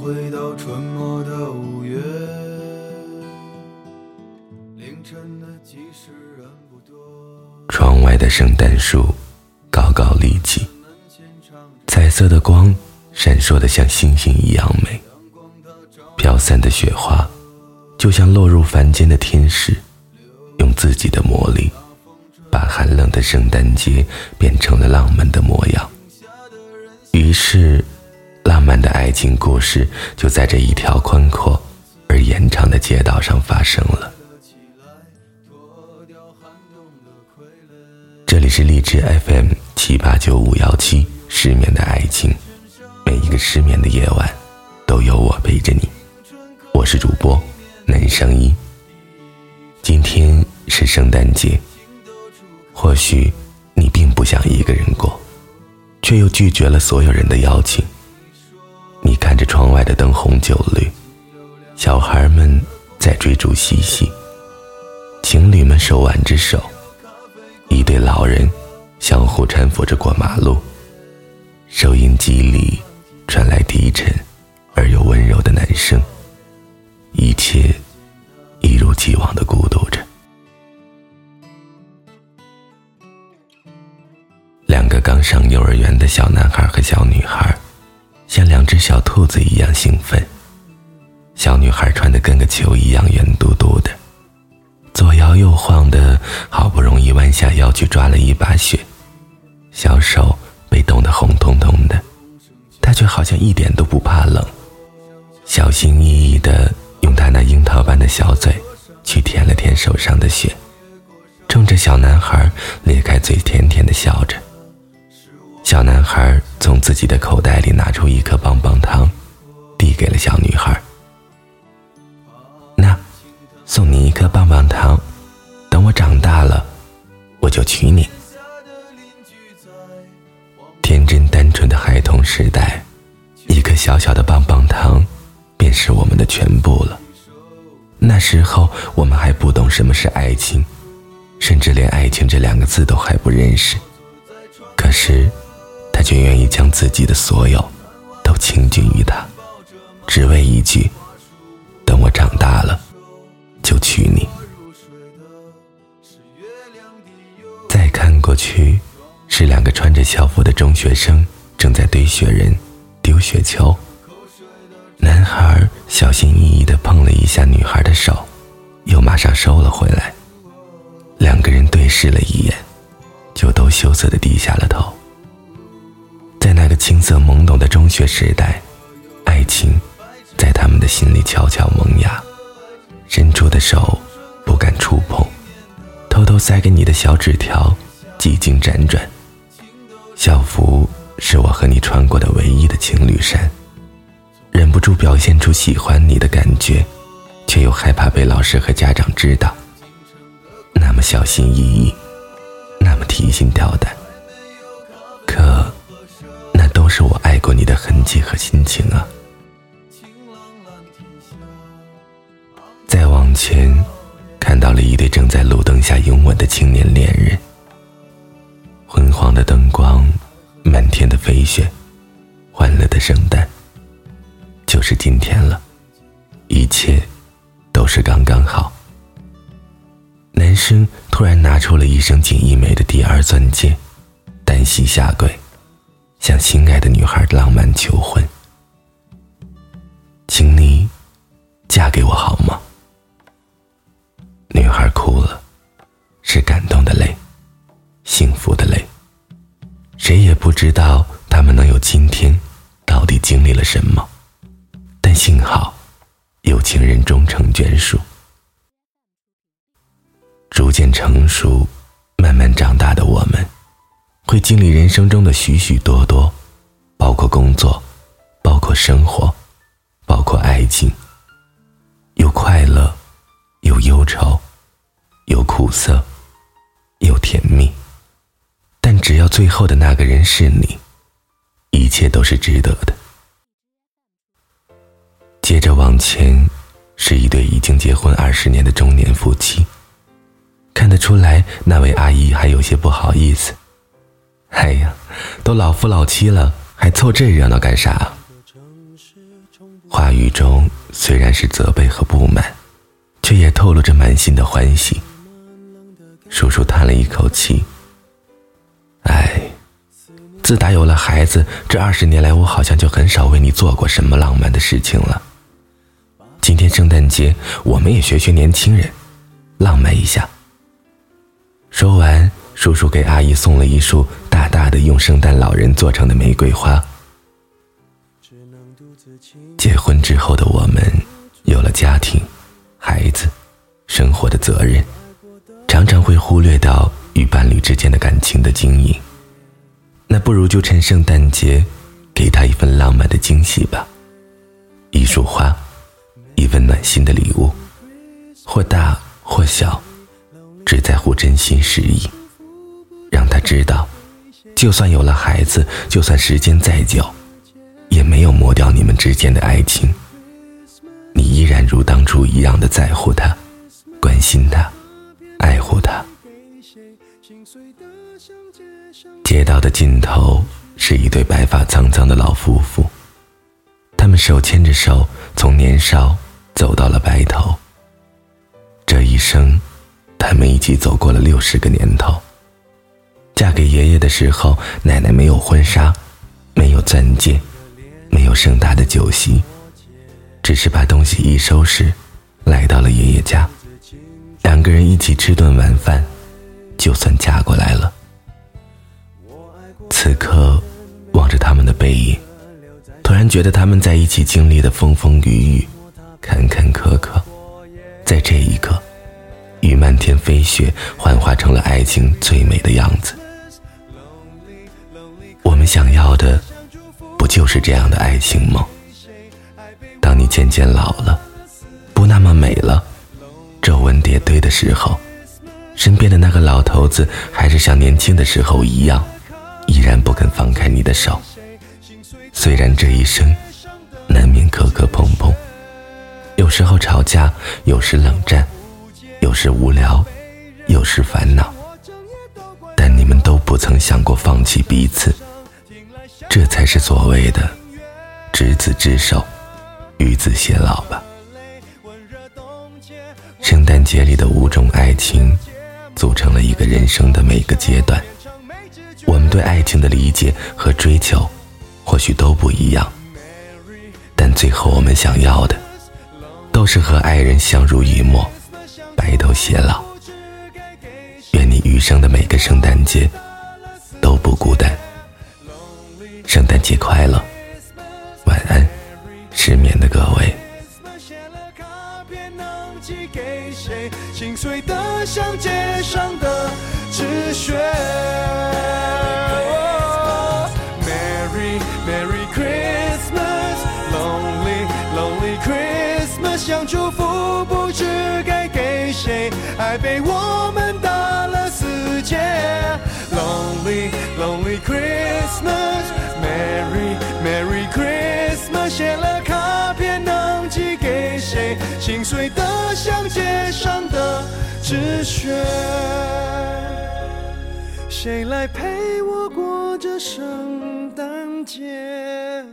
回到春末的五月。凌晨的集市人不多，窗外的圣诞树高高立起，彩色的光闪烁的像星星一样美。飘散的雪花，就像落入凡间的天使，用自己的魔力，把寒冷的圣诞节变成了浪漫的模样。于是，浪漫的爱情故事就在这一条宽阔而延长的街道上发生了。这里是荔枝 FM 七八九五幺七，失眠的爱情，每一个失眠的夜晚，都有我陪着你。我是主播南声音。今天是圣诞节，或许你并不想一个人过，却又拒绝了所有人的邀请。你看着窗外的灯红酒绿，小孩们在追逐嬉戏，情侣们手挽着手，一对老人相互搀扶着过马路。收音机里传来低沉而又温柔的男声。一切一如既往的孤独着。两个刚上幼儿园的小男孩和小女孩，像两只小兔子一样兴奋。小女孩穿的跟个球一样圆嘟嘟的，左摇右晃的，好不容易弯下腰去抓了一把雪，小手被冻得红彤彤的，她却好像一点都不怕冷，小心翼翼的。用他那樱桃般的小嘴，去舔了舔手上的雪，冲着小男孩咧开嘴，甜甜的笑着。小男孩从自己的口袋里拿出一颗棒棒糖，递给了小女孩。那，送你一颗棒棒糖，等我长大了，我就娶你。天真单纯的孩童时代，一颗小小的棒棒糖。便是我们的全部了。那时候我们还不懂什么是爱情，甚至连“爱情”这两个字都还不认识。可是，他却愿意将自己的所有都倾尽于他，只为一句：“等我长大了，就娶你。”再看过去，是两个穿着校服的中学生正在堆雪人、丢雪球。男孩小心翼翼地碰了一下女孩的手，又马上收了回来。两个人对视了一眼，就都羞涩地低下了头。那个青涩懵懂的中学时代，爱情在他们的心里悄悄萌芽，伸出的手不敢触碰，偷偷塞给你的小纸条，几经辗转。校服是我和你穿过的唯一的情侣衫。忍不住表现出喜欢你的感觉，却又害怕被老师和家长知道。那么小心翼翼，那么提心吊胆。是我爱过你的痕迹和心情啊。再往前，看到了一对正在路灯下拥吻的青年恋人。昏黄的灯光，漫天的飞雪，欢乐的圣诞。就是今天了，一切都是刚刚好。男生突然拿出了一生仅一枚的第二钻戒，单膝下跪，向心爱的女孩浪漫求婚。请你嫁给我好吗？女孩哭了，是感动的泪，幸福的泪。谁也不知道他们能有今天，到底经历了什么。但幸好，有情人终成眷属。逐渐成熟、慢慢长大的我们，会经历人生中的许许多多，包括工作，包括生活，包括爱情。有快乐，有忧愁，有苦涩，有甜蜜。但只要最后的那个人是你，一切都是值得的。接着往前，是一对已经结婚二十年的中年夫妻。看得出来，那位阿姨还有些不好意思。哎呀，都老夫老妻了，还凑这热闹干啥？话语中虽然是责备和不满，却也透露着满心的欢喜。叔叔叹了一口气：“哎，自打有了孩子，这二十年来，我好像就很少为你做过什么浪漫的事情了。今天圣诞节，我们也学学年轻人，浪漫一下。”说完，叔叔给阿姨送了一束大的用圣诞老人做成的玫瑰花。结婚之后的我们，有了家庭、孩子、生活的责任。常常会忽略到与伴侣之间的感情的经营，那不如就趁圣诞节，给他一份浪漫的惊喜吧。一束花，一份暖心的礼物，或大或小，只在乎真心实意。让他知道，就算有了孩子，就算时间再久，也没有磨掉你们之间的爱情。你依然如当初一样的在乎他，关心他。爱护他。街道的尽头是一对白发苍苍的老夫妇，他们手牵着手，从年少走到了白头。这一生，他们一起走过了六十个年头。嫁给爷爷的时候，奶奶没有婚纱，没有钻戒，没有盛大的酒席，只是把东西一收拾，来到了爷爷家。两个人一起吃顿晚饭，就算嫁过来了。此刻，望着他们的背影，突然觉得他们在一起经历的风风雨雨、坎坎坷坷，在这一刻，与漫天飞雪幻化成了爱情最美的样子。不就是这样的爱情吗？当你渐渐老了，不那么美了。皱纹叠堆的时候，身边的那个老头子还是像年轻的时候一样，依然不肯放开你的手。虽然这一生难免磕磕碰碰，有时候吵架，有时冷战，有时无聊，有时烦恼，但你们都不曾想过放弃彼此，这才是所谓的执子之手，与子偕老吧。圣诞节里的五种爱情，组成了一个人生的每个阶段。我们对爱情的理解和追求，或许都不一样，但最后我们想要的，都是和爱人相濡以沫，白头偕老。愿你余生的每个圣诞节都不孤单。圣诞节快乐，晚安，失眠的各位。写了卡片能寄给谁心碎的像街上的纸屑。Merry Merry Christmas，Lonely Lonely Christmas，想祝福不知该给谁，爱被我们打了死结。Lonely Lonely Christmas 心碎的像街上。的纸屑，谁来陪我过这圣诞节？